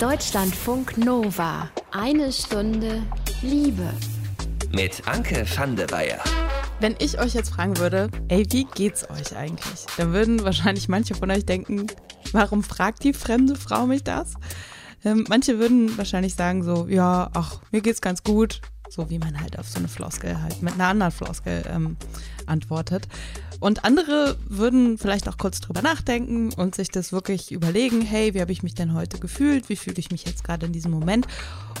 Deutschlandfunk Nova. Eine Stunde Liebe. Mit Anke van der Weyer. Wenn ich euch jetzt fragen würde, ey, wie geht's euch eigentlich? Dann würden wahrscheinlich manche von euch denken, warum fragt die fremde Frau mich das? Ähm, manche würden wahrscheinlich sagen so, ja, ach, mir geht's ganz gut. So wie man halt auf so eine Floskel halt mit einer anderen Floskel ähm, antwortet. Und andere würden vielleicht auch kurz drüber nachdenken und sich das wirklich überlegen, hey, wie habe ich mich denn heute gefühlt? Wie fühle ich mich jetzt gerade in diesem Moment?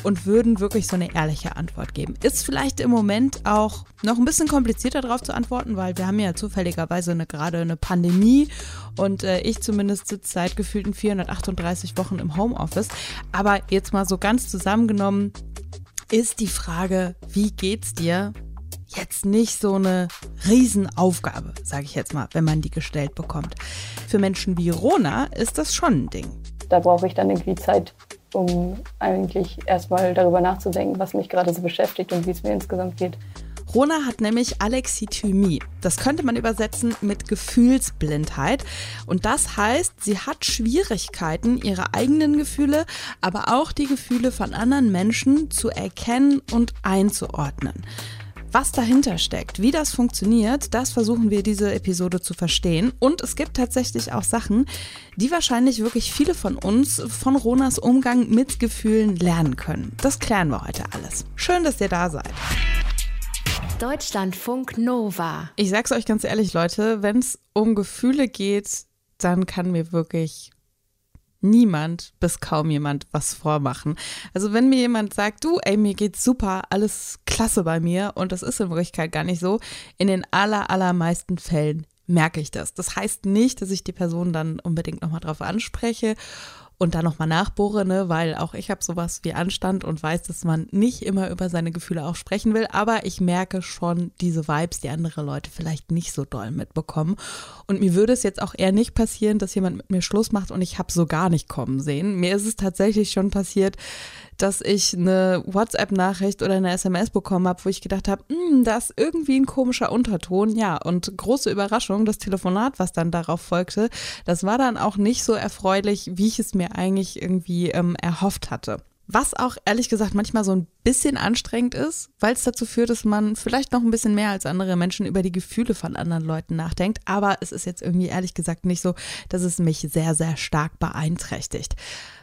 Und würden wirklich so eine ehrliche Antwort geben. Ist vielleicht im Moment auch noch ein bisschen komplizierter darauf zu antworten, weil wir haben ja zufälligerweise eine, gerade eine Pandemie und äh, ich zumindest sitze seit gefühlten 438 Wochen im Homeoffice. Aber jetzt mal so ganz zusammengenommen, ist die Frage, wie geht's dir? Jetzt nicht so eine Riesenaufgabe, sage ich jetzt mal, wenn man die gestellt bekommt. Für Menschen wie Rona ist das schon ein Ding. Da brauche ich dann irgendwie Zeit, um eigentlich erstmal darüber nachzudenken, was mich gerade so beschäftigt und wie es mir insgesamt geht. Rona hat nämlich Alexithymie. Das könnte man übersetzen mit Gefühlsblindheit. Und das heißt, sie hat Schwierigkeiten, ihre eigenen Gefühle, aber auch die Gefühle von anderen Menschen zu erkennen und einzuordnen. Was dahinter steckt, wie das funktioniert, das versuchen wir diese Episode zu verstehen. Und es gibt tatsächlich auch Sachen, die wahrscheinlich wirklich viele von uns von Ronas Umgang mit Gefühlen lernen können. Das klären wir heute alles. Schön, dass ihr da seid. Deutschlandfunk Nova. Ich sag's euch ganz ehrlich, Leute, wenn es um Gefühle geht, dann kann mir wirklich niemand bis kaum jemand was vormachen. Also wenn mir jemand sagt, du, ey, mir geht's super, alles klasse bei mir und das ist in Wirklichkeit gar nicht so, in den aller, allermeisten Fällen merke ich das. Das heißt nicht, dass ich die Person dann unbedingt nochmal drauf anspreche und da nochmal nachbohre, ne, weil auch ich habe sowas wie Anstand und weiß, dass man nicht immer über seine Gefühle auch sprechen will, aber ich merke schon diese Vibes, die andere Leute vielleicht nicht so doll mitbekommen. Und mir würde es jetzt auch eher nicht passieren, dass jemand mit mir Schluss macht und ich habe so gar nicht kommen sehen. Mir ist es tatsächlich schon passiert, dass ich eine WhatsApp-Nachricht oder eine SMS bekommen habe, wo ich gedacht habe, hm, da ist irgendwie ein komischer Unterton. Ja, und große Überraschung, das Telefonat, was dann darauf folgte, das war dann auch nicht so erfreulich, wie ich es mir eigentlich irgendwie ähm, erhofft hatte. Was auch ehrlich gesagt manchmal so ein bisschen anstrengend ist, weil es dazu führt, dass man vielleicht noch ein bisschen mehr als andere Menschen über die Gefühle von anderen Leuten nachdenkt. Aber es ist jetzt irgendwie ehrlich gesagt nicht so, dass es mich sehr, sehr stark beeinträchtigt.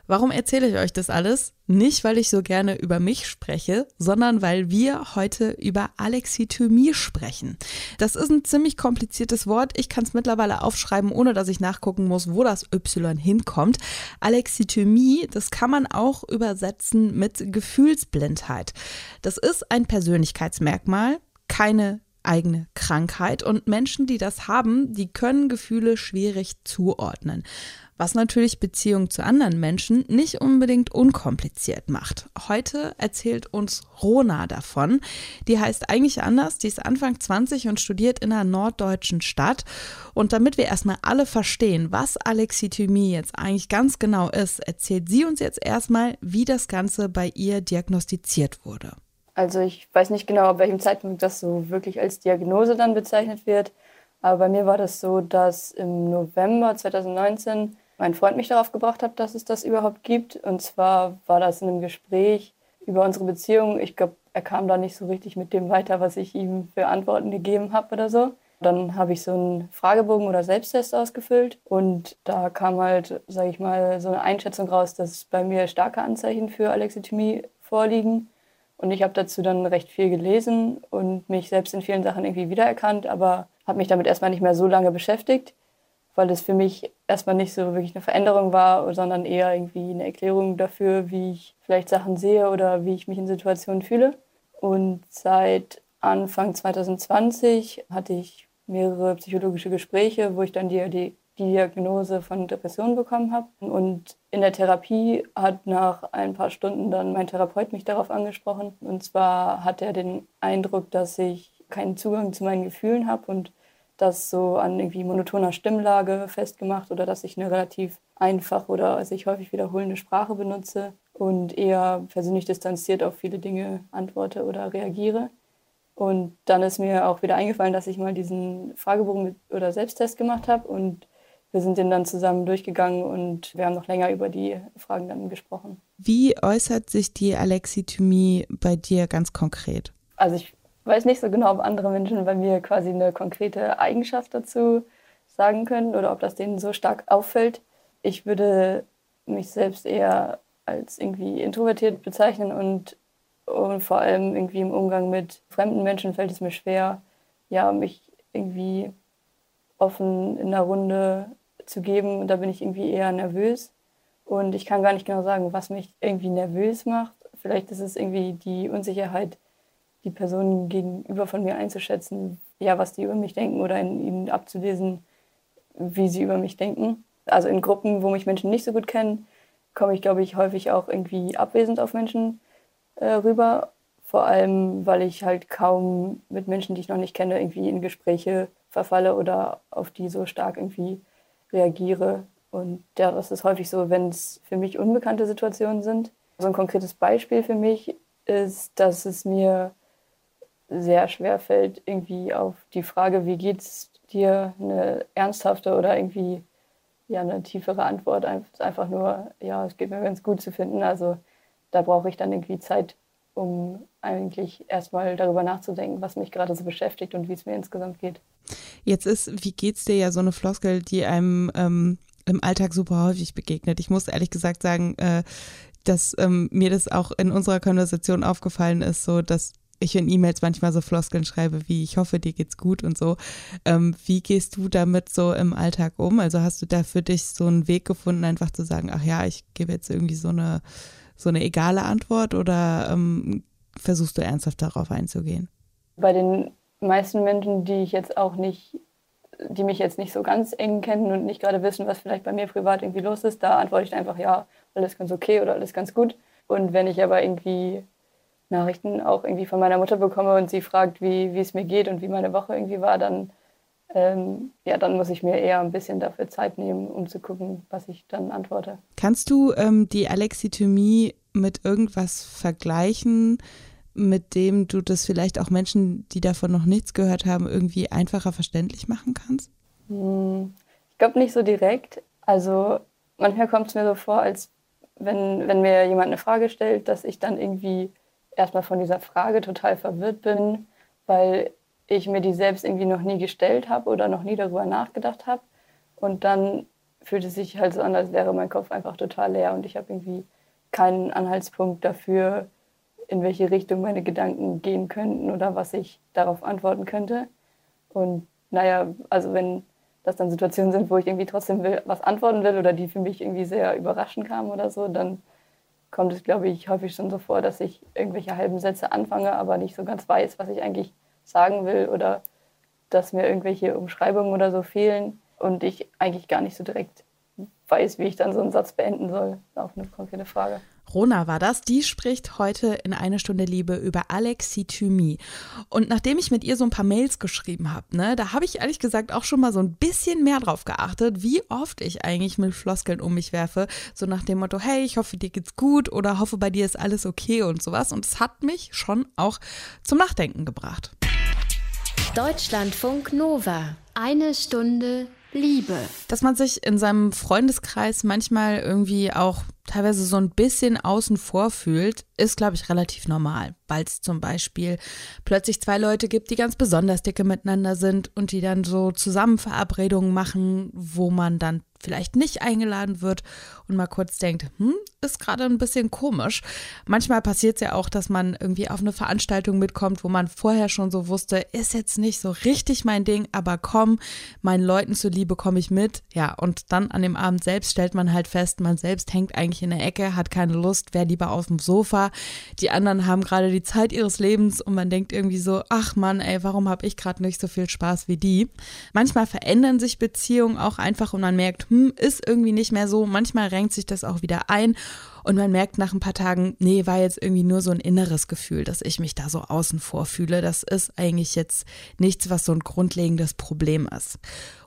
Warum erzähle ich euch das alles? Nicht, weil ich so gerne über mich spreche, sondern weil wir heute über Alexithymie sprechen. Das ist ein ziemlich kompliziertes Wort. Ich kann es mittlerweile aufschreiben, ohne dass ich nachgucken muss, wo das Y hinkommt. Alexithymie, das kann man auch übersetzen mit Gefühlsblindheit. Das ist ein Persönlichkeitsmerkmal, keine eigene Krankheit und Menschen, die das haben, die können Gefühle schwierig zuordnen was natürlich Beziehungen zu anderen Menschen nicht unbedingt unkompliziert macht. Heute erzählt uns Rona davon. Die heißt eigentlich anders, die ist Anfang 20 und studiert in einer norddeutschen Stadt. Und damit wir erstmal alle verstehen, was Alexithymie jetzt eigentlich ganz genau ist, erzählt sie uns jetzt erstmal, wie das Ganze bei ihr diagnostiziert wurde. Also ich weiß nicht genau, ab welchem Zeitpunkt das so wirklich als Diagnose dann bezeichnet wird. Aber bei mir war das so, dass im November 2019 mein Freund mich darauf gebracht hat, dass es das überhaupt gibt. Und zwar war das in einem Gespräch über unsere Beziehung. Ich glaube, er kam da nicht so richtig mit dem weiter, was ich ihm für Antworten gegeben habe oder so. Dann habe ich so einen Fragebogen oder Selbsttest ausgefüllt und da kam halt, sage ich mal, so eine Einschätzung raus, dass bei mir starke Anzeichen für Alexithymie vorliegen. Und ich habe dazu dann recht viel gelesen und mich selbst in vielen Sachen irgendwie wiedererkannt, aber habe mich damit erstmal nicht mehr so lange beschäftigt weil es für mich erstmal nicht so wirklich eine Veränderung war, sondern eher irgendwie eine Erklärung dafür, wie ich vielleicht Sachen sehe oder wie ich mich in Situationen fühle. Und seit Anfang 2020 hatte ich mehrere psychologische Gespräche, wo ich dann die, die, die Diagnose von Depressionen bekommen habe. Und in der Therapie hat nach ein paar Stunden dann mein Therapeut mich darauf angesprochen. Und zwar hat er den Eindruck, dass ich keinen Zugang zu meinen Gefühlen habe und das so an irgendwie monotoner Stimmlage festgemacht oder dass ich eine relativ einfach oder sich häufig wiederholende Sprache benutze und eher persönlich distanziert auf viele Dinge antworte oder reagiere. Und dann ist mir auch wieder eingefallen, dass ich mal diesen Fragebogen mit, oder Selbsttest gemacht habe und wir sind den dann zusammen durchgegangen und wir haben noch länger über die Fragen dann gesprochen. Wie äußert sich die Alexithymie bei dir ganz konkret? Also ich weiß nicht so genau, ob andere Menschen bei mir quasi eine konkrete Eigenschaft dazu sagen können oder ob das denen so stark auffällt. Ich würde mich selbst eher als irgendwie introvertiert bezeichnen und, und vor allem irgendwie im Umgang mit fremden Menschen fällt es mir schwer, ja, mich irgendwie offen in einer Runde zu geben. Und da bin ich irgendwie eher nervös. Und ich kann gar nicht genau sagen, was mich irgendwie nervös macht. Vielleicht ist es irgendwie die Unsicherheit, die Personen gegenüber von mir einzuschätzen, ja, was die über mich denken oder in ihnen abzulesen, wie sie über mich denken. Also in Gruppen, wo mich Menschen nicht so gut kennen, komme ich, glaube ich, häufig auch irgendwie abwesend auf Menschen äh, rüber. Vor allem, weil ich halt kaum mit Menschen, die ich noch nicht kenne, irgendwie in Gespräche verfalle oder auf die so stark irgendwie reagiere. Und ja, das ist häufig so, wenn es für mich unbekannte Situationen sind. So ein konkretes Beispiel für mich ist, dass es mir sehr schwer fällt, irgendwie auf die Frage, wie geht's dir, eine ernsthafte oder irgendwie ja, eine tiefere Antwort, einfach nur, ja, es geht mir ganz gut zu finden. Also da brauche ich dann irgendwie Zeit, um eigentlich erstmal darüber nachzudenken, was mich gerade so beschäftigt und wie es mir insgesamt geht. Jetzt ist, wie geht's dir ja so eine Floskel, die einem ähm, im Alltag super häufig begegnet. Ich muss ehrlich gesagt sagen, äh, dass ähm, mir das auch in unserer Konversation aufgefallen ist, so dass ich in E-Mails manchmal so Floskeln schreibe, wie ich hoffe, dir geht's gut und so. Ähm, wie gehst du damit so im Alltag um? Also hast du da für dich so einen Weg gefunden, einfach zu sagen, ach ja, ich gebe jetzt irgendwie so eine, so eine egale Antwort oder ähm, versuchst du ernsthaft darauf einzugehen? Bei den meisten Menschen, die ich jetzt auch nicht, die mich jetzt nicht so ganz eng kennen und nicht gerade wissen, was vielleicht bei mir privat irgendwie los ist, da antworte ich einfach ja, alles ganz okay oder alles ganz gut. Und wenn ich aber irgendwie Nachrichten auch irgendwie von meiner Mutter bekomme und sie fragt, wie, wie es mir geht und wie meine Woche irgendwie war, dann, ähm, ja, dann muss ich mir eher ein bisschen dafür Zeit nehmen, um zu gucken, was ich dann antworte. Kannst du ähm, die Alexithymie mit irgendwas vergleichen, mit dem du das vielleicht auch Menschen, die davon noch nichts gehört haben, irgendwie einfacher verständlich machen kannst? Hm, ich glaube nicht so direkt. Also manchmal kommt es mir so vor, als wenn, wenn mir jemand eine Frage stellt, dass ich dann irgendwie erstmal von dieser Frage total verwirrt bin, weil ich mir die selbst irgendwie noch nie gestellt habe oder noch nie darüber nachgedacht habe. Und dann fühlt es sich halt so an, als wäre mein Kopf einfach total leer und ich habe irgendwie keinen Anhaltspunkt dafür, in welche Richtung meine Gedanken gehen könnten oder was ich darauf antworten könnte. Und naja, also wenn das dann Situationen sind, wo ich irgendwie trotzdem will, was antworten will oder die für mich irgendwie sehr überraschend kamen oder so, dann kommt es, glaube ich, häufig schon so vor, dass ich irgendwelche halben Sätze anfange, aber nicht so ganz weiß, was ich eigentlich sagen will oder dass mir irgendwelche Umschreibungen oder so fehlen und ich eigentlich gar nicht so direkt weiß, wie ich dann so einen Satz beenden soll. Auf eine konkrete Frage. Rona war das. Die spricht heute in eine Stunde Liebe über Alexithymie. Und nachdem ich mit ihr so ein paar Mails geschrieben habe, ne, da habe ich ehrlich gesagt auch schon mal so ein bisschen mehr drauf geachtet, wie oft ich eigentlich mit Floskeln um mich werfe. So nach dem Motto, hey, ich hoffe, dir geht's gut oder hoffe, bei dir ist alles okay und sowas. Und es hat mich schon auch zum Nachdenken gebracht. Deutschlandfunk Nova. Eine Stunde Liebe. Dass man sich in seinem Freundeskreis manchmal irgendwie auch teilweise so ein bisschen außen vor fühlt, ist, glaube ich, relativ normal, weil es zum Beispiel plötzlich zwei Leute gibt, die ganz besonders dicke miteinander sind und die dann so Zusammenverabredungen machen, wo man dann vielleicht nicht eingeladen wird und mal kurz denkt, hm, ist gerade ein bisschen komisch. Manchmal passiert es ja auch, dass man irgendwie auf eine Veranstaltung mitkommt, wo man vorher schon so wusste, ist jetzt nicht so richtig mein Ding, aber komm, meinen Leuten zuliebe komme ich mit. Ja, und dann an dem Abend selbst stellt man halt fest, man selbst hängt eigentlich in der Ecke, hat keine Lust, wäre lieber auf dem Sofa. Die anderen haben gerade die Zeit ihres Lebens und man denkt irgendwie so, ach Mann, ey, warum habe ich gerade nicht so viel Spaß wie die? Manchmal verändern sich Beziehungen auch einfach und man merkt, hm, ist irgendwie nicht mehr so. Manchmal renkt sich das auch wieder ein und man merkt nach ein paar Tagen, nee, war jetzt irgendwie nur so ein inneres Gefühl, dass ich mich da so außen vor fühle. Das ist eigentlich jetzt nichts, was so ein grundlegendes Problem ist.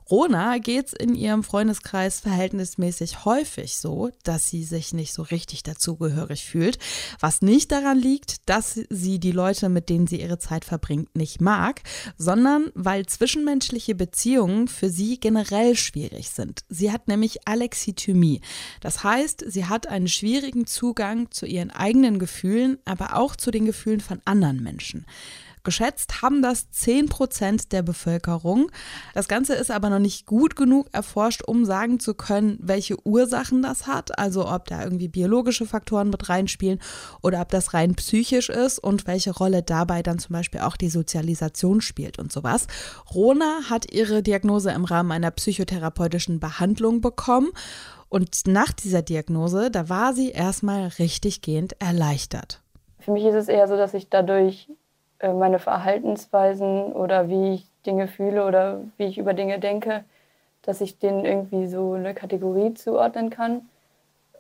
Rona geht es in ihrem Freundeskreis verhältnismäßig häufig so, dass sie sich nicht so richtig dazugehörig fühlt, was nicht daran liegt, dass sie die Leute, mit denen sie ihre Zeit verbringt, nicht mag, sondern weil zwischenmenschliche Beziehungen für sie generell schwierig sind. Sie hat nämlich Alexithymie. Das heißt, sie hat einen schwierigen Zugang zu ihren eigenen Gefühlen, aber auch zu den Gefühlen von anderen Menschen. Geschätzt haben das 10 Prozent der Bevölkerung. Das Ganze ist aber noch nicht gut genug erforscht, um sagen zu können, welche Ursachen das hat. Also ob da irgendwie biologische Faktoren mit reinspielen oder ob das rein psychisch ist und welche Rolle dabei dann zum Beispiel auch die Sozialisation spielt und sowas. Rona hat ihre Diagnose im Rahmen einer psychotherapeutischen Behandlung bekommen. Und nach dieser Diagnose, da war sie erstmal richtiggehend erleichtert. Für mich ist es eher so, dass ich dadurch meine Verhaltensweisen oder wie ich Dinge fühle oder wie ich über Dinge denke, dass ich denen irgendwie so eine Kategorie zuordnen kann.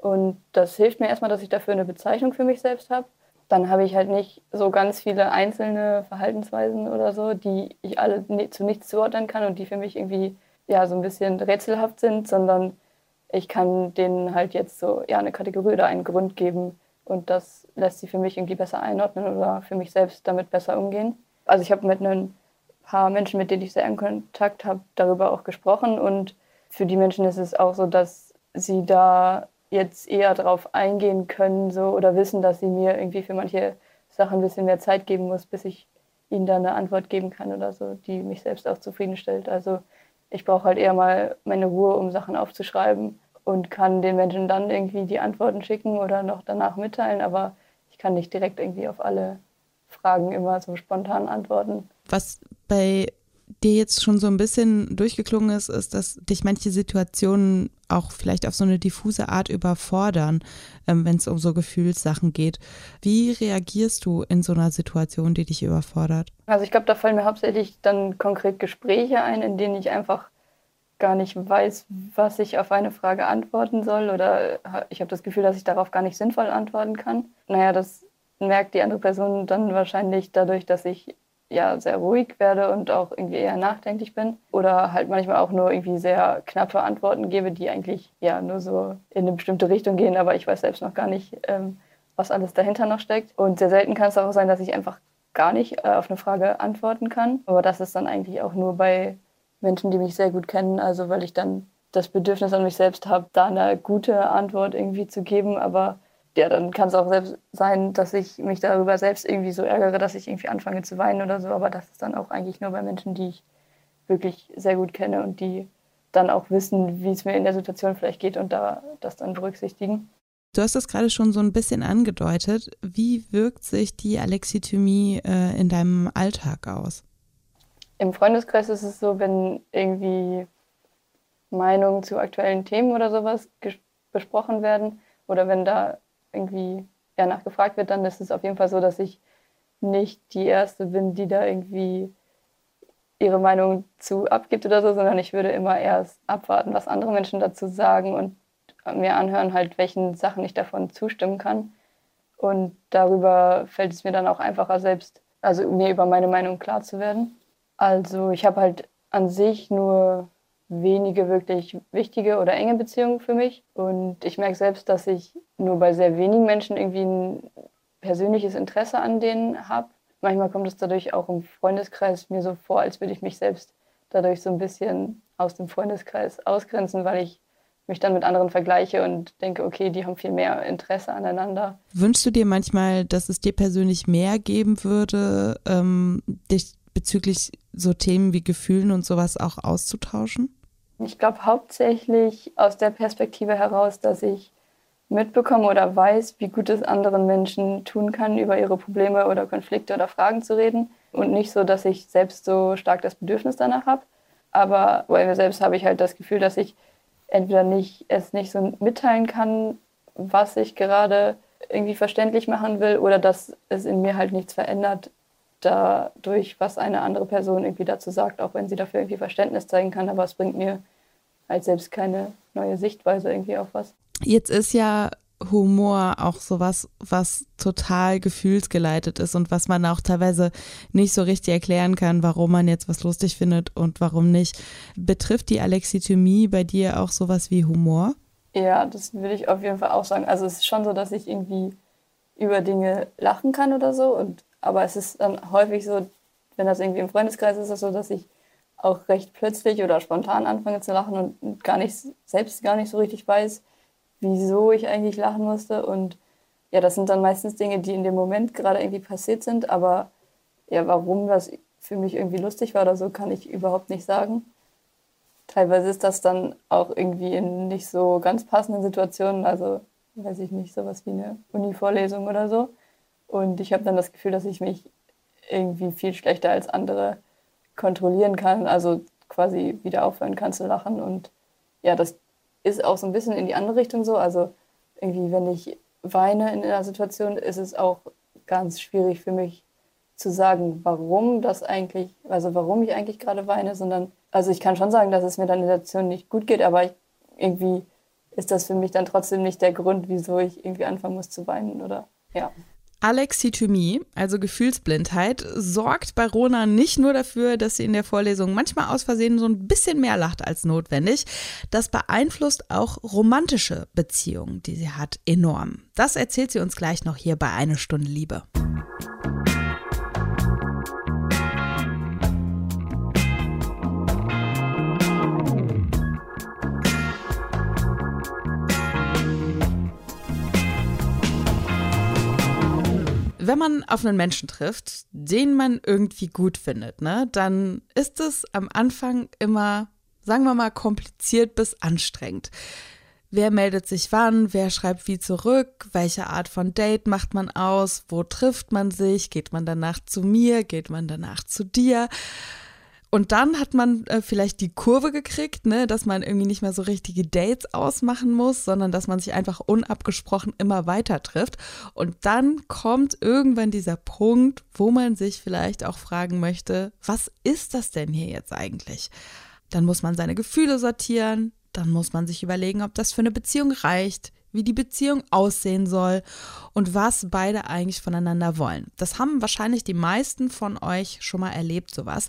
Und das hilft mir erstmal, dass ich dafür eine Bezeichnung für mich selbst habe. Dann habe ich halt nicht so ganz viele einzelne Verhaltensweisen oder so, die ich alle zu nichts zuordnen kann und die für mich irgendwie ja so ein bisschen rätselhaft sind, sondern ich kann denen halt jetzt so ja eine Kategorie oder einen Grund geben, und das lässt sie für mich irgendwie besser einordnen oder für mich selbst damit besser umgehen. Also ich habe mit ein paar Menschen, mit denen ich sehr in Kontakt habe, darüber auch gesprochen. Und für die Menschen ist es auch so, dass sie da jetzt eher darauf eingehen können so, oder wissen, dass sie mir irgendwie für manche Sachen ein bisschen mehr Zeit geben muss, bis ich ihnen da eine Antwort geben kann oder so, die mich selbst auch zufriedenstellt. Also ich brauche halt eher mal meine Ruhe, um Sachen aufzuschreiben und kann den Menschen dann irgendwie die Antworten schicken oder noch danach mitteilen, aber ich kann nicht direkt irgendwie auf alle Fragen immer so spontan antworten. Was bei dir jetzt schon so ein bisschen durchgeklungen ist, ist, dass dich manche Situationen auch vielleicht auf so eine diffuse Art überfordern, ähm, wenn es um so Gefühlssachen geht. Wie reagierst du in so einer Situation, die dich überfordert? Also ich glaube, da fallen mir hauptsächlich dann konkret Gespräche ein, in denen ich einfach gar nicht weiß, was ich auf eine Frage antworten soll oder ich habe das Gefühl, dass ich darauf gar nicht sinnvoll antworten kann. Naja, das merkt die andere Person dann wahrscheinlich dadurch, dass ich ja sehr ruhig werde und auch irgendwie eher nachdenklich bin oder halt manchmal auch nur irgendwie sehr knappe Antworten gebe, die eigentlich ja nur so in eine bestimmte Richtung gehen, aber ich weiß selbst noch gar nicht, ähm, was alles dahinter noch steckt. Und sehr selten kann es auch sein, dass ich einfach gar nicht äh, auf eine Frage antworten kann. Aber das ist dann eigentlich auch nur bei Menschen, die mich sehr gut kennen, also weil ich dann das Bedürfnis an mich selbst habe, da eine gute Antwort irgendwie zu geben. Aber ja, dann kann es auch selbst sein, dass ich mich darüber selbst irgendwie so ärgere, dass ich irgendwie anfange zu weinen oder so. Aber das ist dann auch eigentlich nur bei Menschen, die ich wirklich sehr gut kenne und die dann auch wissen, wie es mir in der Situation vielleicht geht und da das dann berücksichtigen. Du hast das gerade schon so ein bisschen angedeutet. Wie wirkt sich die Alexithymie äh, in deinem Alltag aus? Im Freundeskreis ist es so, wenn irgendwie Meinungen zu aktuellen Themen oder sowas besprochen werden oder wenn da irgendwie ja, nachgefragt wird, dann ist es auf jeden Fall so, dass ich nicht die Erste bin, die da irgendwie ihre Meinung zu abgibt oder so, sondern ich würde immer erst abwarten, was andere Menschen dazu sagen und mir anhören, halt, welchen Sachen ich davon zustimmen kann. Und darüber fällt es mir dann auch einfacher, selbst, also mir über meine Meinung klar zu werden. Also ich habe halt an sich nur wenige wirklich wichtige oder enge Beziehungen für mich. Und ich merke selbst, dass ich nur bei sehr wenigen Menschen irgendwie ein persönliches Interesse an denen habe. Manchmal kommt es dadurch auch im Freundeskreis mir so vor, als würde ich mich selbst dadurch so ein bisschen aus dem Freundeskreis ausgrenzen, weil ich mich dann mit anderen vergleiche und denke, okay, die haben viel mehr Interesse aneinander. Wünschst du dir manchmal, dass es dir persönlich mehr geben würde, ähm, dich bezüglich so Themen wie Gefühlen und sowas auch auszutauschen? Ich glaube hauptsächlich aus der Perspektive heraus, dass ich mitbekomme oder weiß, wie gut es anderen Menschen tun kann, über ihre Probleme oder Konflikte oder Fragen zu reden. Und nicht so, dass ich selbst so stark das Bedürfnis danach habe. Aber bei mir selbst habe ich halt das Gefühl, dass ich entweder nicht, es nicht so mitteilen kann, was ich gerade irgendwie verständlich machen will, oder dass es in mir halt nichts verändert, dadurch, was eine andere Person irgendwie dazu sagt, auch wenn sie dafür irgendwie Verständnis zeigen kann, aber es bringt mir halt selbst keine neue Sichtweise irgendwie auf was. Jetzt ist ja Humor auch sowas, was total gefühlsgeleitet ist und was man auch teilweise nicht so richtig erklären kann, warum man jetzt was lustig findet und warum nicht. Betrifft die Alexithymie bei dir auch sowas wie Humor? Ja, das würde ich auf jeden Fall auch sagen. Also es ist schon so, dass ich irgendwie über Dinge lachen kann oder so. Und, aber es ist dann häufig so, wenn das irgendwie im Freundeskreis ist, ist so, dass ich auch recht plötzlich oder spontan anfange zu lachen und gar nicht, selbst gar nicht so richtig weiß, wieso ich eigentlich lachen musste. Und ja, das sind dann meistens Dinge, die in dem Moment gerade irgendwie passiert sind. Aber ja, warum das für mich irgendwie lustig war oder so, kann ich überhaupt nicht sagen. Teilweise ist das dann auch irgendwie in nicht so ganz passenden Situationen, also weiß ich nicht, sowas wie eine Uni-Vorlesung oder so. Und ich habe dann das Gefühl, dass ich mich irgendwie viel schlechter als andere kontrollieren kann, also quasi wieder aufhören kann zu lachen. Und ja, das ist auch so ein bisschen in die andere Richtung so. Also irgendwie, wenn ich weine in einer Situation, ist es auch ganz schwierig für mich zu sagen, warum das eigentlich, also warum ich eigentlich gerade weine, sondern, also ich kann schon sagen, dass es mir dann in der Situation nicht gut geht, aber ich, irgendwie ist das für mich dann trotzdem nicht der Grund, wieso ich irgendwie anfangen muss zu weinen oder ja. Alexithymie, also Gefühlsblindheit, sorgt bei Rona nicht nur dafür, dass sie in der Vorlesung manchmal aus Versehen so ein bisschen mehr lacht als notwendig. Das beeinflusst auch romantische Beziehungen, die sie hat, enorm. Das erzählt sie uns gleich noch hier bei Eine Stunde Liebe. Wenn man auf einen Menschen trifft, den man irgendwie gut findet, ne, dann ist es am Anfang immer, sagen wir mal, kompliziert bis anstrengend. Wer meldet sich wann? Wer schreibt wie zurück? Welche Art von Date macht man aus? Wo trifft man sich? Geht man danach zu mir? Geht man danach zu dir? Und dann hat man äh, vielleicht die Kurve gekriegt, ne, dass man irgendwie nicht mehr so richtige Dates ausmachen muss, sondern dass man sich einfach unabgesprochen immer weiter trifft. Und dann kommt irgendwann dieser Punkt, wo man sich vielleicht auch fragen möchte, was ist das denn hier jetzt eigentlich? Dann muss man seine Gefühle sortieren, dann muss man sich überlegen, ob das für eine Beziehung reicht, wie die Beziehung aussehen soll und was beide eigentlich voneinander wollen. Das haben wahrscheinlich die meisten von euch schon mal erlebt, sowas.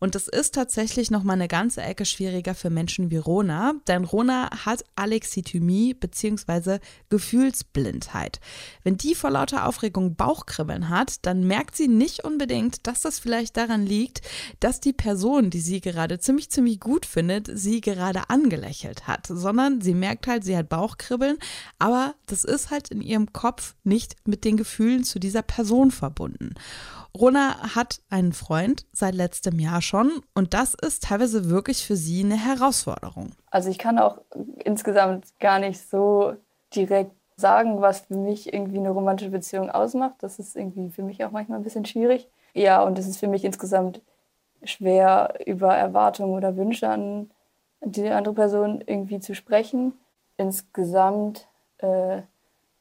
Und das ist tatsächlich noch mal eine ganze Ecke schwieriger für Menschen wie Rona, denn Rona hat Alexithymie bzw. Gefühlsblindheit. Wenn die vor lauter Aufregung Bauchkribbeln hat, dann merkt sie nicht unbedingt, dass das vielleicht daran liegt, dass die Person, die sie gerade ziemlich, ziemlich gut findet, sie gerade angelächelt hat, sondern sie merkt halt, sie hat Bauchkribbeln, aber das ist halt in ihrem Kopf nicht mit den Gefühlen zu dieser Person verbunden. Rona hat einen Freund seit letztem Jahr schon und das ist teilweise wirklich für sie eine Herausforderung. Also ich kann auch insgesamt gar nicht so direkt sagen, was für mich irgendwie eine romantische Beziehung ausmacht. Das ist irgendwie für mich auch manchmal ein bisschen schwierig. Ja, und es ist für mich insgesamt schwer, über Erwartungen oder Wünsche an die andere Person irgendwie zu sprechen. Insgesamt äh,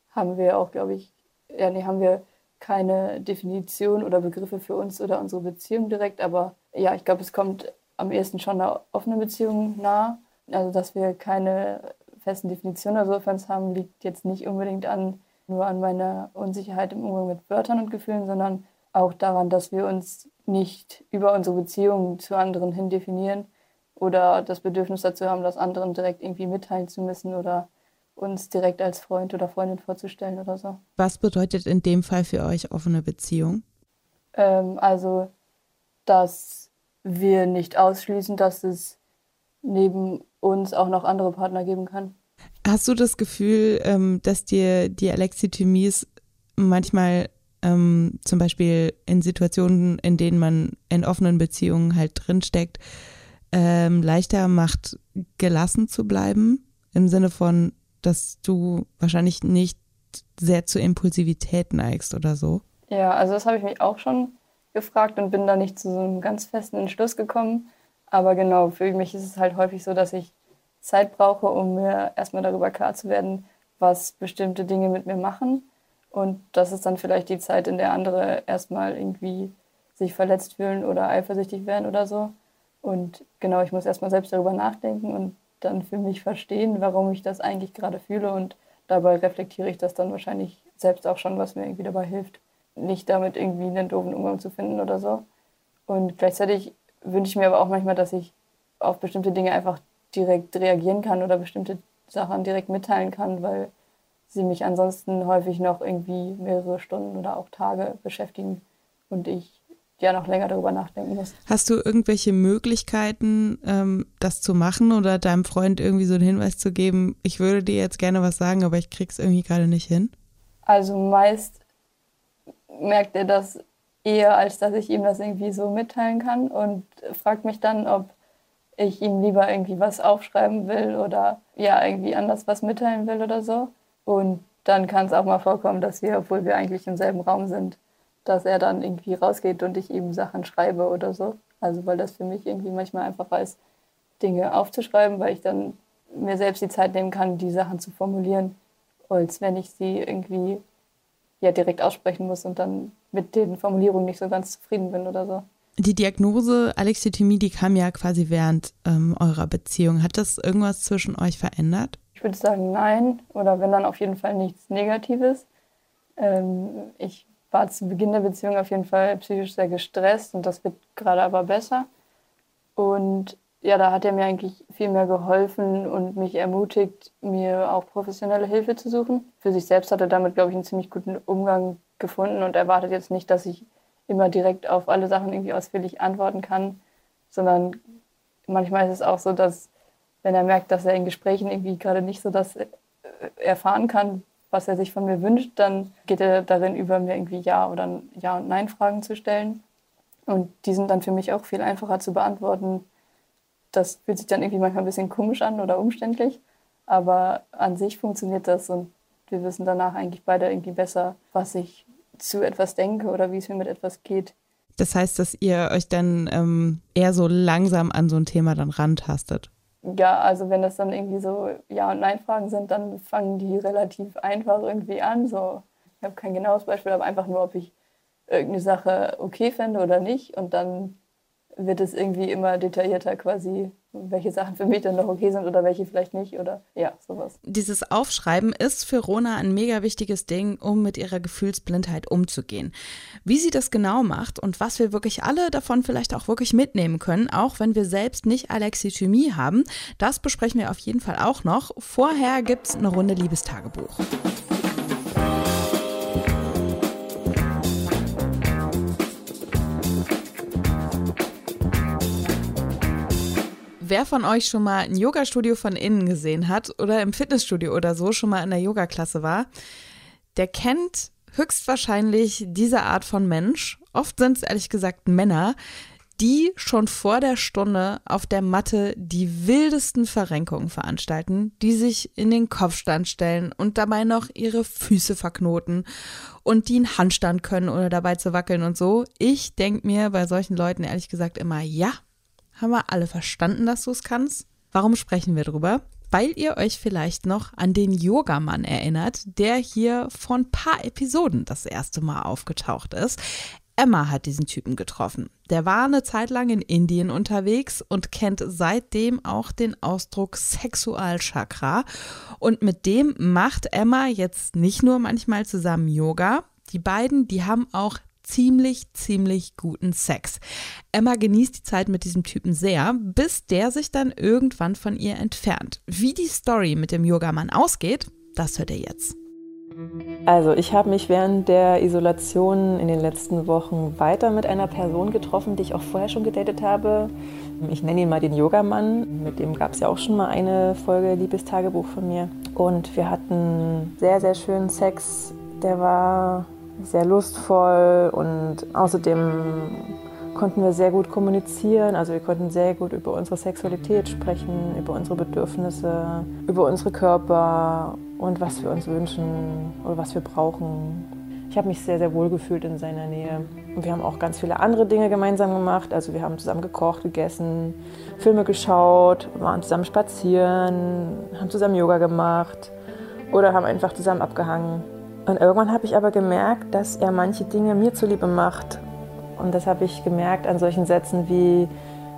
haben wir auch, glaube ich, ja, nee, haben wir keine Definition oder Begriffe für uns oder unsere Beziehung direkt, aber ja, ich glaube, es kommt am ehesten schon einer offenen Beziehung nah. Also, dass wir keine festen Definitionen oder so für uns haben, liegt jetzt nicht unbedingt an, nur an meiner Unsicherheit im Umgang mit Wörtern und Gefühlen, sondern auch daran, dass wir uns nicht über unsere Beziehungen zu anderen hin definieren oder das Bedürfnis dazu haben, das anderen direkt irgendwie mitteilen zu müssen oder uns direkt als Freund oder Freundin vorzustellen oder so. Was bedeutet in dem Fall für euch offene Beziehung? Ähm, also, dass wir nicht ausschließen, dass es neben uns auch noch andere Partner geben kann. Hast du das Gefühl, ähm, dass dir die Alexithymies manchmal ähm, zum Beispiel in Situationen, in denen man in offenen Beziehungen halt drinsteckt, ähm, leichter macht, gelassen zu bleiben? Im Sinne von, dass du wahrscheinlich nicht sehr zur Impulsivität neigst oder so? Ja, also das habe ich mich auch schon gefragt und bin da nicht zu so einem ganz festen Entschluss gekommen. Aber genau, für mich ist es halt häufig so, dass ich Zeit brauche, um mir erstmal darüber klar zu werden, was bestimmte Dinge mit mir machen. Und das ist dann vielleicht die Zeit, in der andere erstmal irgendwie sich verletzt fühlen oder eifersüchtig werden oder so. Und genau, ich muss erstmal selbst darüber nachdenken und dann für mich verstehen, warum ich das eigentlich gerade fühle und dabei reflektiere ich das dann wahrscheinlich selbst auch schon, was mir irgendwie dabei hilft, nicht damit irgendwie einen doofen Umgang zu finden oder so. Und gleichzeitig wünsche ich mir aber auch manchmal, dass ich auf bestimmte Dinge einfach direkt reagieren kann oder bestimmte Sachen direkt mitteilen kann, weil sie mich ansonsten häufig noch irgendwie mehrere Stunden oder auch Tage beschäftigen und ich ja noch länger darüber nachdenken muss. Hast du irgendwelche Möglichkeiten, ähm, das zu machen oder deinem Freund irgendwie so einen Hinweis zu geben, ich würde dir jetzt gerne was sagen, aber ich krieg's irgendwie gerade nicht hin? Also meist merkt er das eher, als dass ich ihm das irgendwie so mitteilen kann und fragt mich dann, ob ich ihm lieber irgendwie was aufschreiben will oder ja, irgendwie anders was mitteilen will oder so. Und dann kann es auch mal vorkommen, dass wir, obwohl wir eigentlich im selben Raum sind, dass er dann irgendwie rausgeht und ich ihm Sachen schreibe oder so. Also weil das für mich irgendwie manchmal einfacher ist, Dinge aufzuschreiben, weil ich dann mir selbst die Zeit nehmen kann, die Sachen zu formulieren, als wenn ich sie irgendwie ja direkt aussprechen muss und dann mit den Formulierungen nicht so ganz zufrieden bin oder so. Die Diagnose Alexithymie, die kam ja quasi während ähm, eurer Beziehung. Hat das irgendwas zwischen euch verändert? Ich würde sagen, nein. Oder wenn dann auf jeden Fall nichts Negatives. Ähm, ich war zu Beginn der Beziehung auf jeden Fall psychisch sehr gestresst und das wird gerade aber besser. Und ja, da hat er mir eigentlich viel mehr geholfen und mich ermutigt, mir auch professionelle Hilfe zu suchen. Für sich selbst hat er damit, glaube ich, einen ziemlich guten Umgang gefunden und erwartet jetzt nicht, dass ich immer direkt auf alle Sachen irgendwie ausführlich antworten kann, sondern manchmal ist es auch so, dass wenn er merkt, dass er in Gesprächen irgendwie gerade nicht so das erfahren kann, was er sich von mir wünscht, dann geht er darin über, mir irgendwie Ja oder Ja und Nein Fragen zu stellen. Und die sind dann für mich auch viel einfacher zu beantworten. Das fühlt sich dann irgendwie manchmal ein bisschen komisch an oder umständlich, aber an sich funktioniert das und wir wissen danach eigentlich beide irgendwie besser, was ich zu etwas denke oder wie es mir mit etwas geht. Das heißt, dass ihr euch dann ähm, eher so langsam an so ein Thema dann rantastet ja, also wenn das dann irgendwie so Ja- und Nein-Fragen sind, dann fangen die relativ einfach irgendwie an. So, ich habe kein genaues Beispiel, aber einfach nur, ob ich irgendeine Sache okay fände oder nicht. Und dann wird es irgendwie immer detaillierter quasi, welche Sachen für mich dann noch okay sind oder welche vielleicht nicht oder ja, sowas. Dieses Aufschreiben ist für Rona ein mega wichtiges Ding, um mit ihrer Gefühlsblindheit umzugehen. Wie sie das genau macht und was wir wirklich alle davon vielleicht auch wirklich mitnehmen können, auch wenn wir selbst nicht Alexithymie haben, das besprechen wir auf jeden Fall auch noch. Vorher gibt es eine Runde Liebestagebuch. Wer von euch schon mal ein Yoga-Studio von innen gesehen hat oder im Fitnessstudio oder so schon mal in der Yoga-Klasse war, der kennt höchstwahrscheinlich diese Art von Mensch. Oft sind es ehrlich gesagt Männer, die schon vor der Stunde auf der Matte die wildesten Verrenkungen veranstalten, die sich in den Kopfstand stellen und dabei noch ihre Füße verknoten und die einen Handstand können, ohne dabei zu wackeln und so. Ich denke mir bei solchen Leuten ehrlich gesagt immer, ja, haben wir alle verstanden, dass du es kannst? Warum sprechen wir drüber? Weil ihr euch vielleicht noch an den Yogamann erinnert, der hier vor ein paar Episoden das erste Mal aufgetaucht ist. Emma hat diesen Typen getroffen. Der war eine Zeit lang in Indien unterwegs und kennt seitdem auch den Ausdruck Sexualchakra. Und mit dem macht Emma jetzt nicht nur manchmal zusammen Yoga. Die beiden, die haben auch ziemlich, ziemlich guten Sex. Emma genießt die Zeit mit diesem Typen sehr, bis der sich dann irgendwann von ihr entfernt. Wie die Story mit dem Yogamann ausgeht, das hört ihr jetzt. Also ich habe mich während der Isolation in den letzten Wochen weiter mit einer Person getroffen, die ich auch vorher schon gedatet habe. Ich nenne ihn mal den Yogamann. Mit dem gab es ja auch schon mal eine Folge Liebestagebuch von mir. Und wir hatten sehr, sehr schönen Sex. Der war sehr lustvoll und außerdem konnten wir sehr gut kommunizieren. Also wir konnten sehr gut über unsere Sexualität sprechen, über unsere Bedürfnisse, über unsere Körper und was wir uns wünschen oder was wir brauchen. Ich habe mich sehr, sehr wohl gefühlt in seiner Nähe. Und wir haben auch ganz viele andere Dinge gemeinsam gemacht. Also wir haben zusammen gekocht, gegessen, Filme geschaut, waren zusammen spazieren, haben zusammen Yoga gemacht oder haben einfach zusammen abgehangen. Und irgendwann habe ich aber gemerkt, dass er manche Dinge mir zuliebe macht. Und das habe ich gemerkt an solchen Sätzen wie,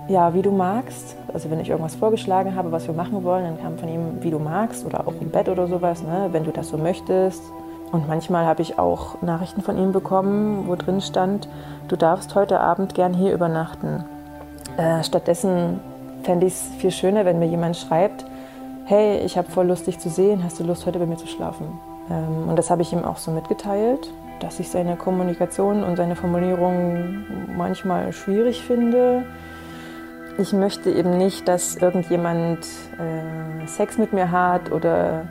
ja, wie du magst. Also wenn ich irgendwas vorgeschlagen habe, was wir machen wollen, dann kam von ihm, wie du magst oder auch im Bett oder sowas, ne, wenn du das so möchtest. Und manchmal habe ich auch Nachrichten von ihm bekommen, wo drin stand, du darfst heute Abend gern hier übernachten. Äh, stattdessen fände ich es viel schöner, wenn mir jemand schreibt, hey, ich habe voll Lust, dich zu sehen, hast du Lust, heute bei mir zu schlafen? Ähm, und das habe ich ihm auch so mitgeteilt, dass ich seine Kommunikation und seine Formulierung manchmal schwierig finde. Ich möchte eben nicht, dass irgendjemand äh, Sex mit mir hat oder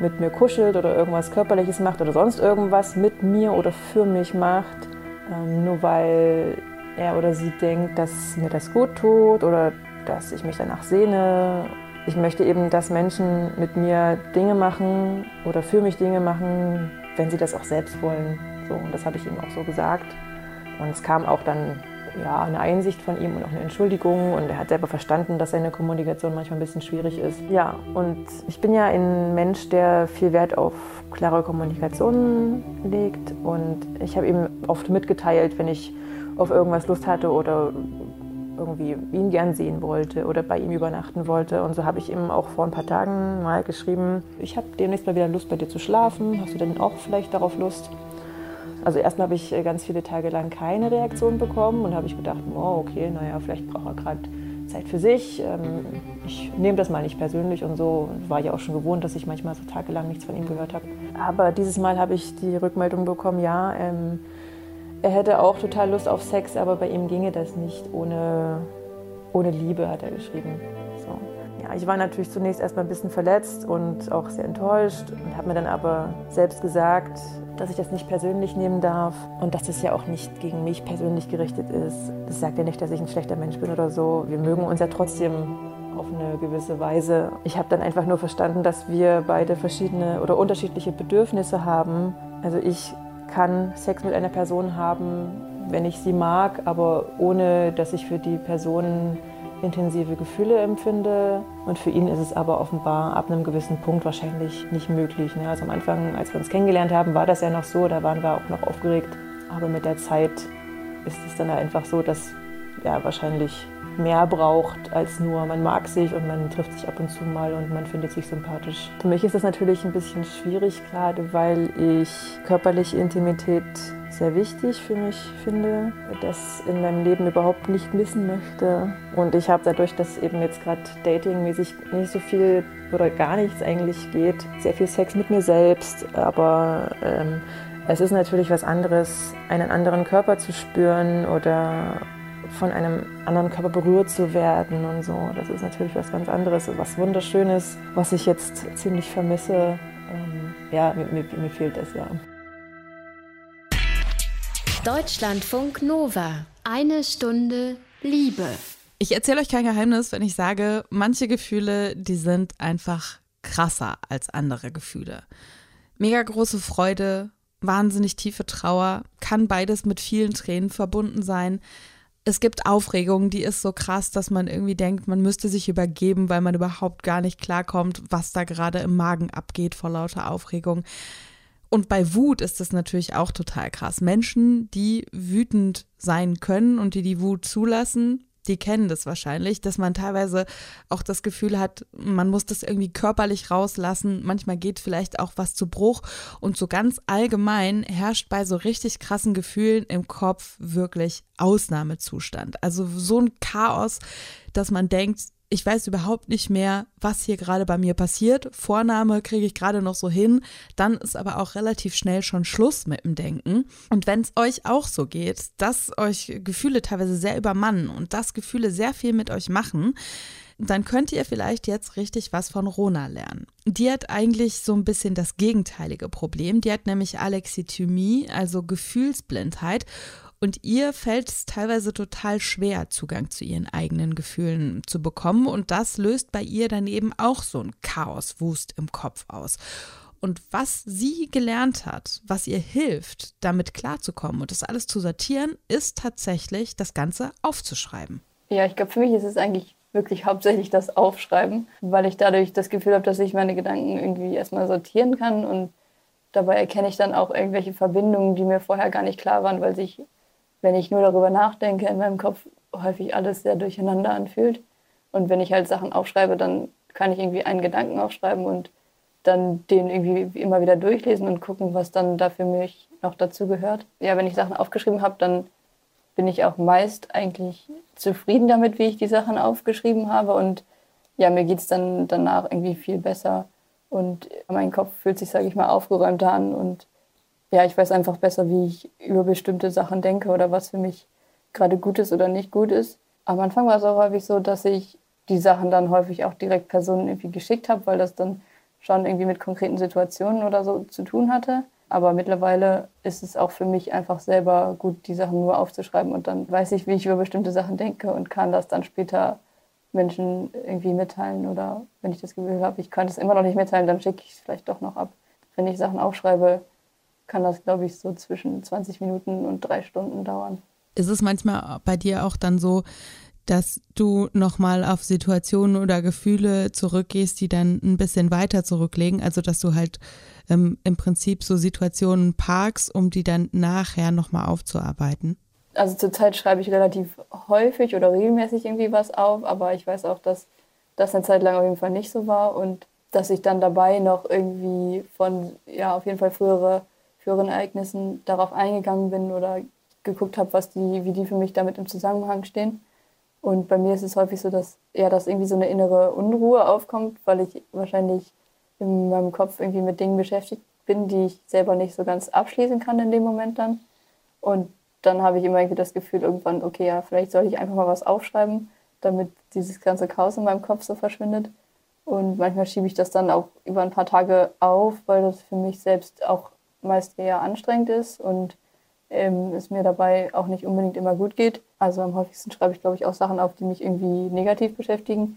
mit mir kuschelt oder irgendwas Körperliches macht oder sonst irgendwas mit mir oder für mich macht, ähm, nur weil er oder sie denkt, dass mir das gut tut oder dass ich mich danach sehne. Ich möchte eben, dass Menschen mit mir Dinge machen oder für mich Dinge machen, wenn sie das auch selbst wollen. So, und das habe ich ihm auch so gesagt. Und es kam auch dann ja, eine Einsicht von ihm und auch eine Entschuldigung. Und er hat selber verstanden, dass seine Kommunikation manchmal ein bisschen schwierig ist. Ja, und ich bin ja ein Mensch, der viel Wert auf klare Kommunikation legt. Und ich habe ihm oft mitgeteilt, wenn ich auf irgendwas Lust hatte oder irgendwie ihn gern sehen wollte oder bei ihm übernachten wollte. Und so habe ich ihm auch vor ein paar Tagen mal geschrieben, ich habe demnächst mal wieder Lust bei dir zu schlafen. Hast du denn auch vielleicht darauf Lust? Also erstmal habe ich äh, ganz viele Tage lang keine Reaktion bekommen und habe ich gedacht, oh, okay, naja, vielleicht braucht er gerade Zeit für sich. Ähm, ich nehme das mal nicht persönlich und so. War ja auch schon gewohnt, dass ich manchmal so tagelang nichts von ihm gehört habe. Aber dieses Mal habe ich die Rückmeldung bekommen, ja, ähm, er hätte auch total Lust auf Sex, aber bei ihm ginge das nicht ohne, ohne Liebe, hat er geschrieben. So. Ja, ich war natürlich zunächst erstmal ein bisschen verletzt und auch sehr enttäuscht und habe mir dann aber selbst gesagt, dass ich das nicht persönlich nehmen darf und dass das ja auch nicht gegen mich persönlich gerichtet ist. Das sagt ja nicht, dass ich ein schlechter Mensch bin oder so. Wir mögen uns ja trotzdem auf eine gewisse Weise. Ich habe dann einfach nur verstanden, dass wir beide verschiedene oder unterschiedliche Bedürfnisse haben. Also ich kann Sex mit einer Person haben, wenn ich sie mag, aber ohne dass ich für die Person intensive Gefühle empfinde. Und für ihn ist es aber offenbar ab einem gewissen Punkt wahrscheinlich nicht möglich. Ne? Also am Anfang, als wir uns kennengelernt haben, war das ja noch so, da waren wir auch noch aufgeregt. Aber mit der Zeit ist es dann einfach so, dass ja wahrscheinlich mehr braucht als nur, man mag sich und man trifft sich ab und zu mal und man findet sich sympathisch. Für mich ist das natürlich ein bisschen schwierig, gerade weil ich körperliche Intimität sehr wichtig für mich finde, das in meinem Leben überhaupt nicht missen möchte. Und ich habe dadurch, dass eben jetzt gerade datingmäßig nicht so viel oder gar nichts eigentlich geht, sehr viel Sex mit mir selbst. Aber ähm, es ist natürlich was anderes, einen anderen Körper zu spüren oder von einem anderen Körper berührt zu werden und so. Das ist natürlich was ganz anderes, was Wunderschönes, was ich jetzt ziemlich vermisse. Ähm, ja, mir, mir, mir fehlt es ja. Deutschlandfunk Nova. Eine Stunde Liebe. Ich erzähle euch kein Geheimnis, wenn ich sage, manche Gefühle, die sind einfach krasser als andere Gefühle. Mega große Freude, wahnsinnig tiefe Trauer, kann beides mit vielen Tränen verbunden sein. Es gibt Aufregung, die ist so krass, dass man irgendwie denkt, man müsste sich übergeben, weil man überhaupt gar nicht klarkommt, was da gerade im Magen abgeht vor lauter Aufregung. Und bei Wut ist das natürlich auch total krass. Menschen, die wütend sein können und die die Wut zulassen, die kennen das wahrscheinlich, dass man teilweise auch das Gefühl hat, man muss das irgendwie körperlich rauslassen. Manchmal geht vielleicht auch was zu Bruch. Und so ganz allgemein herrscht bei so richtig krassen Gefühlen im Kopf wirklich Ausnahmezustand. Also so ein Chaos, dass man denkt, ich weiß überhaupt nicht mehr, was hier gerade bei mir passiert. Vorname kriege ich gerade noch so hin. Dann ist aber auch relativ schnell schon Schluss mit dem Denken. Und wenn es euch auch so geht, dass euch Gefühle teilweise sehr übermannen und dass Gefühle sehr viel mit euch machen, dann könnt ihr vielleicht jetzt richtig was von Rona lernen. Die hat eigentlich so ein bisschen das gegenteilige Problem. Die hat nämlich Alexithymie, also Gefühlsblindheit und ihr fällt es teilweise total schwer, Zugang zu ihren eigenen Gefühlen zu bekommen. Und das löst bei ihr dann eben auch so ein Chaoswust im Kopf aus. Und was sie gelernt hat, was ihr hilft, damit klarzukommen und das alles zu sortieren, ist tatsächlich das Ganze aufzuschreiben. Ja, ich glaube, für mich ist es eigentlich wirklich hauptsächlich das Aufschreiben, weil ich dadurch das Gefühl habe, dass ich meine Gedanken irgendwie erstmal sortieren kann und dabei erkenne ich dann auch irgendwelche Verbindungen, die mir vorher gar nicht klar waren, weil sich wenn ich nur darüber nachdenke in meinem Kopf, häufig alles sehr durcheinander anfühlt. Und wenn ich halt Sachen aufschreibe, dann kann ich irgendwie einen Gedanken aufschreiben und dann den irgendwie immer wieder durchlesen und gucken, was dann da für mich noch dazu gehört. Ja, wenn ich Sachen aufgeschrieben habe, dann bin ich auch meist eigentlich zufrieden damit, wie ich die Sachen aufgeschrieben habe. Und ja, mir geht es dann danach irgendwie viel besser. Und mein Kopf fühlt sich, sage ich mal, aufgeräumter an. Und ja, ich weiß einfach besser, wie ich über bestimmte Sachen denke oder was für mich gerade gut ist oder nicht gut ist. Am Anfang war es auch häufig so, dass ich die Sachen dann häufig auch direkt Personen irgendwie geschickt habe, weil das dann schon irgendwie mit konkreten Situationen oder so zu tun hatte. Aber mittlerweile ist es auch für mich einfach selber gut, die Sachen nur aufzuschreiben und dann weiß ich, wie ich über bestimmte Sachen denke und kann das dann später Menschen irgendwie mitteilen. Oder wenn ich das Gefühl habe, ich kann es immer noch nicht mitteilen, dann schicke ich es vielleicht doch noch ab. Wenn ich Sachen aufschreibe, kann das, glaube ich, so zwischen 20 Minuten und drei Stunden dauern. Ist es manchmal bei dir auch dann so, dass du nochmal auf Situationen oder Gefühle zurückgehst, die dann ein bisschen weiter zurücklegen. Also dass du halt ähm, im Prinzip so Situationen parkst, um die dann nachher nochmal aufzuarbeiten. Also zurzeit schreibe ich relativ häufig oder regelmäßig irgendwie was auf, aber ich weiß auch, dass das eine Zeit lang auf jeden Fall nicht so war und dass ich dann dabei noch irgendwie von, ja, auf jeden Fall frühere, früheren Ereignissen darauf eingegangen bin oder geguckt habe, was die, wie die für mich damit im Zusammenhang stehen. Und bei mir ist es häufig so, dass ja, dass irgendwie so eine innere Unruhe aufkommt, weil ich wahrscheinlich in meinem Kopf irgendwie mit Dingen beschäftigt bin, die ich selber nicht so ganz abschließen kann in dem Moment dann. Und dann habe ich immer irgendwie das Gefühl irgendwann, okay, ja, vielleicht soll ich einfach mal was aufschreiben, damit dieses ganze Chaos in meinem Kopf so verschwindet. Und manchmal schiebe ich das dann auch über ein paar Tage auf, weil das für mich selbst auch meist eher anstrengend ist und ähm, es mir dabei auch nicht unbedingt immer gut geht. Also am häufigsten schreibe ich, glaube ich, auch Sachen auf, die mich irgendwie negativ beschäftigen,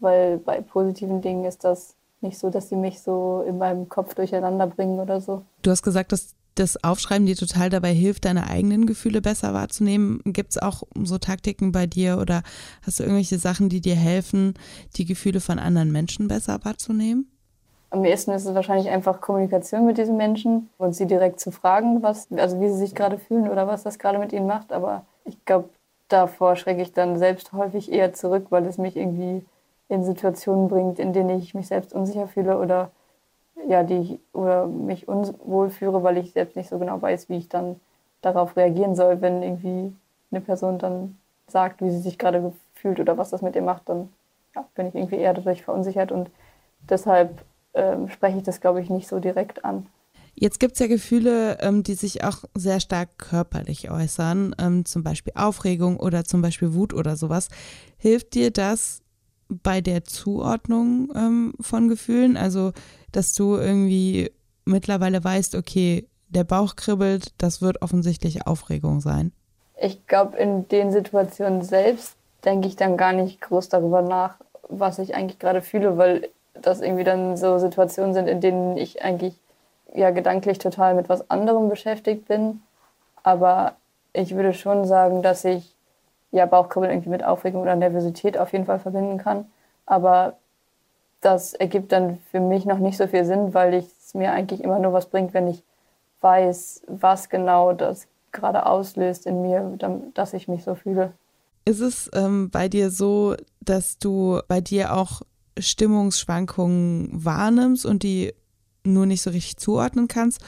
weil bei positiven Dingen ist das nicht so, dass sie mich so in meinem Kopf durcheinander bringen oder so. Du hast gesagt, dass das Aufschreiben dir total dabei hilft, deine eigenen Gefühle besser wahrzunehmen. Gibt es auch so Taktiken bei dir oder hast du irgendwelche Sachen, die dir helfen, die Gefühle von anderen Menschen besser wahrzunehmen? Am ehesten ist es wahrscheinlich einfach Kommunikation mit diesen Menschen und sie direkt zu fragen, was, also wie sie sich gerade fühlen oder was das gerade mit ihnen macht. Aber ich glaube, davor schrecke ich dann selbst häufig eher zurück, weil es mich irgendwie in Situationen bringt, in denen ich mich selbst unsicher fühle oder ja, die oder mich unwohl führe, weil ich selbst nicht so genau weiß, wie ich dann darauf reagieren soll, wenn irgendwie eine Person dann sagt, wie sie sich gerade fühlt oder was das mit ihr macht, dann ja, bin ich irgendwie eher dadurch verunsichert und deshalb ähm, spreche ich das, glaube ich, nicht so direkt an. Jetzt gibt es ja Gefühle, ähm, die sich auch sehr stark körperlich äußern, ähm, zum Beispiel Aufregung oder zum Beispiel Wut oder sowas. Hilft dir das bei der Zuordnung ähm, von Gefühlen? Also, dass du irgendwie mittlerweile weißt, okay, der Bauch kribbelt, das wird offensichtlich Aufregung sein. Ich glaube, in den Situationen selbst denke ich dann gar nicht groß darüber nach, was ich eigentlich gerade fühle, weil das irgendwie dann so Situationen sind, in denen ich eigentlich ja gedanklich total mit was anderem beschäftigt bin. Aber ich würde schon sagen, dass ich ja Bauchkribbeln irgendwie mit Aufregung oder Nervosität auf jeden Fall verbinden kann. Aber das ergibt dann für mich noch nicht so viel Sinn, weil es mir eigentlich immer nur was bringt, wenn ich weiß, was genau das gerade auslöst in mir, dass ich mich so fühle. Ist es ähm, bei dir so, dass du bei dir auch Stimmungsschwankungen wahrnimmst und die nur nicht so richtig zuordnen kannst?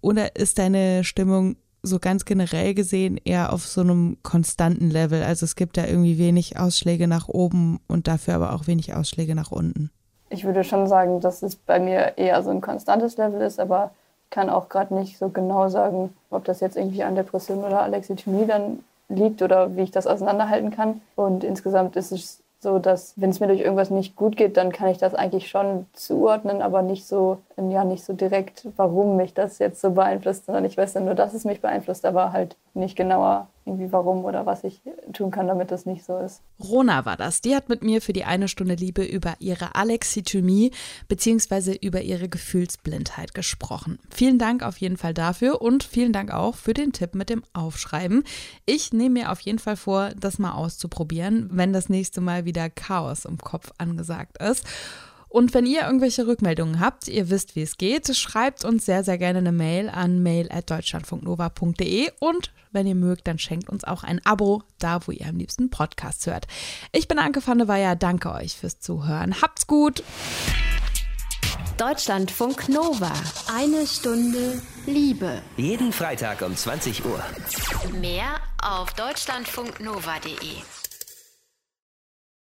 Oder ist deine Stimmung so ganz generell gesehen eher auf so einem konstanten Level? Also es gibt da irgendwie wenig Ausschläge nach oben und dafür aber auch wenig Ausschläge nach unten. Ich würde schon sagen, dass es bei mir eher so ein konstantes Level ist, aber ich kann auch gerade nicht so genau sagen, ob das jetzt irgendwie an Depression oder Alexithymie dann liegt oder wie ich das auseinanderhalten kann. Und insgesamt ist es so dass wenn es mir durch irgendwas nicht gut geht, dann kann ich das eigentlich schon zuordnen, aber nicht so, ja, nicht so direkt, warum mich das jetzt so beeinflusst, sondern ich weiß dann nur, dass es mich beeinflusst, aber halt nicht genauer irgendwie warum oder was ich tun kann, damit das nicht so ist. Rona war das. Die hat mit mir für die eine Stunde Liebe über ihre Alexithymie bzw. über ihre Gefühlsblindheit gesprochen. Vielen Dank auf jeden Fall dafür und vielen Dank auch für den Tipp mit dem Aufschreiben. Ich nehme mir auf jeden Fall vor, das mal auszuprobieren, wenn das nächste Mal wieder Chaos im Kopf angesagt ist. Und wenn ihr irgendwelche Rückmeldungen habt, ihr wisst, wie es geht, schreibt uns sehr, sehr gerne eine Mail an mail.deutschlandfunknova.de und wenn ihr mögt, dann schenkt uns auch ein Abo, da wo ihr am liebsten Podcasts hört. Ich bin Anke van der Weyer, danke euch fürs Zuhören. Habt's gut! Deutschlandfunk Nova. Eine Stunde Liebe. Jeden Freitag um 20 Uhr. Mehr auf deutschlandfunknova.de.